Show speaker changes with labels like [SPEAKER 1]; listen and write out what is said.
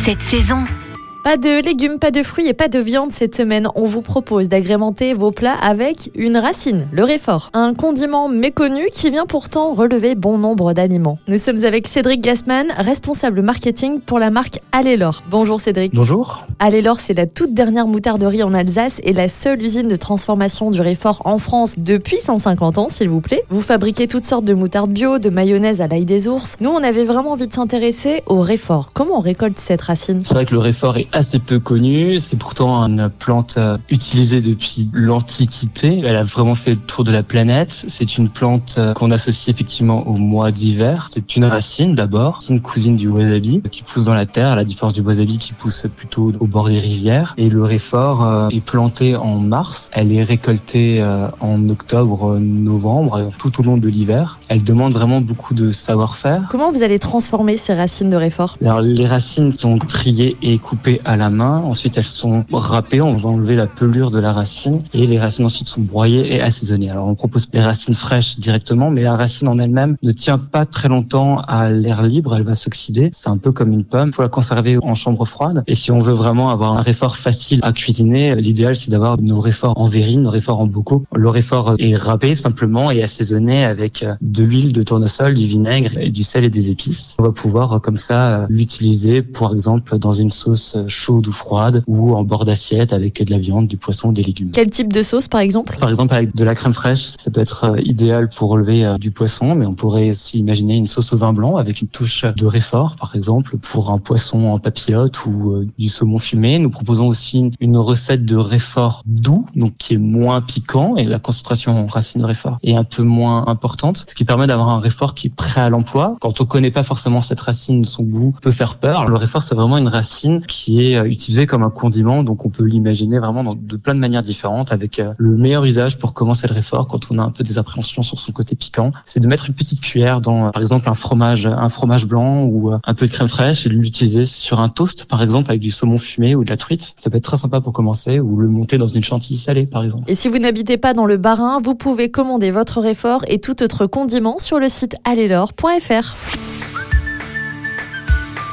[SPEAKER 1] cette saison.
[SPEAKER 2] Pas de légumes, pas de fruits et pas de viande cette semaine. On vous propose d'agrémenter vos plats avec une racine, le réfort. Un condiment méconnu qui vient pourtant relever bon nombre d'aliments. Nous sommes avec Cédric Gassman, responsable marketing pour la marque Allélor. Bonjour Cédric.
[SPEAKER 3] Bonjour.
[SPEAKER 2] Allélor, c'est la toute dernière moutarderie en Alsace et la seule usine de transformation du réfort en France depuis 150 ans, s'il vous plaît. Vous fabriquez toutes sortes de moutarde bio, de mayonnaise à l'ail des ours. Nous, on avait vraiment envie de s'intéresser au réfort. Comment on récolte cette racine?
[SPEAKER 3] C'est vrai que le réfort est assez peu connue. C'est pourtant une plante euh, utilisée depuis l'Antiquité. Elle a vraiment fait le tour de la planète. C'est une plante euh, qu'on associe effectivement au mois d'hiver. C'est une racine d'abord. C'est une cousine du wasabi qui pousse dans la terre, à la différence du wasabi qui pousse plutôt au bord des rizières. Et le réfort euh, est planté en mars. Elle est récoltée en octobre, novembre, tout au long de l'hiver. Elle demande vraiment beaucoup de savoir-faire.
[SPEAKER 2] Comment vous allez transformer ces racines de réfort?
[SPEAKER 3] Alors les racines sont triées et coupées à la main. Ensuite, elles sont râpées. On va enlever la pelure de la racine et les racines ensuite sont broyées et assaisonnées. Alors, on propose les racines fraîches directement, mais la racine en elle-même ne tient pas très longtemps à l'air libre. Elle va s'oxyder. C'est un peu comme une pomme. Il faut la conserver en chambre froide. Et si on veut vraiment avoir un réfort facile à cuisiner, l'idéal, c'est d'avoir nos réforts en verrine, nos réforts en bocaux. Le réfort est râpé simplement et assaisonné avec de l'huile de tournesol, du vinaigre, et du sel et des épices. On va pouvoir comme ça l'utiliser, par exemple, dans une sauce chaude ou froide ou en bord d'assiette avec de la viande, du poisson, des légumes.
[SPEAKER 2] Quel type de sauce par exemple?
[SPEAKER 3] Par exemple avec de la crème fraîche, ça peut être euh, idéal pour relever euh, du poisson, mais on pourrait aussi imaginer une sauce au vin blanc avec une touche de réfort par exemple pour un poisson en papillote ou euh, du saumon fumé. Nous proposons aussi une recette de réfort doux, donc qui est moins piquant et la concentration en racine de réfort est un peu moins importante, ce qui permet d'avoir un réfort qui est prêt à l'emploi. Quand on connaît pas forcément cette racine, son goût peut faire peur. Le réfort c'est vraiment une racine qui est utilisé comme un condiment, donc on peut l'imaginer vraiment de plein de manières différentes, avec euh, le meilleur usage pour commencer le réfort quand on a un peu des appréhensions sur son côté piquant, c'est de mettre une petite cuillère dans, euh, par exemple, un fromage, un fromage blanc ou euh, un peu de crème fraîche et de l'utiliser sur un toast, par exemple, avec du saumon fumé ou de la truite. Ça peut être très sympa pour commencer, ou le monter dans une chantilly salée, par exemple.
[SPEAKER 2] Et si vous n'habitez pas dans le Bas-Rhin, vous pouvez commander votre réfort et tout autre condiment sur le site allelor.fr.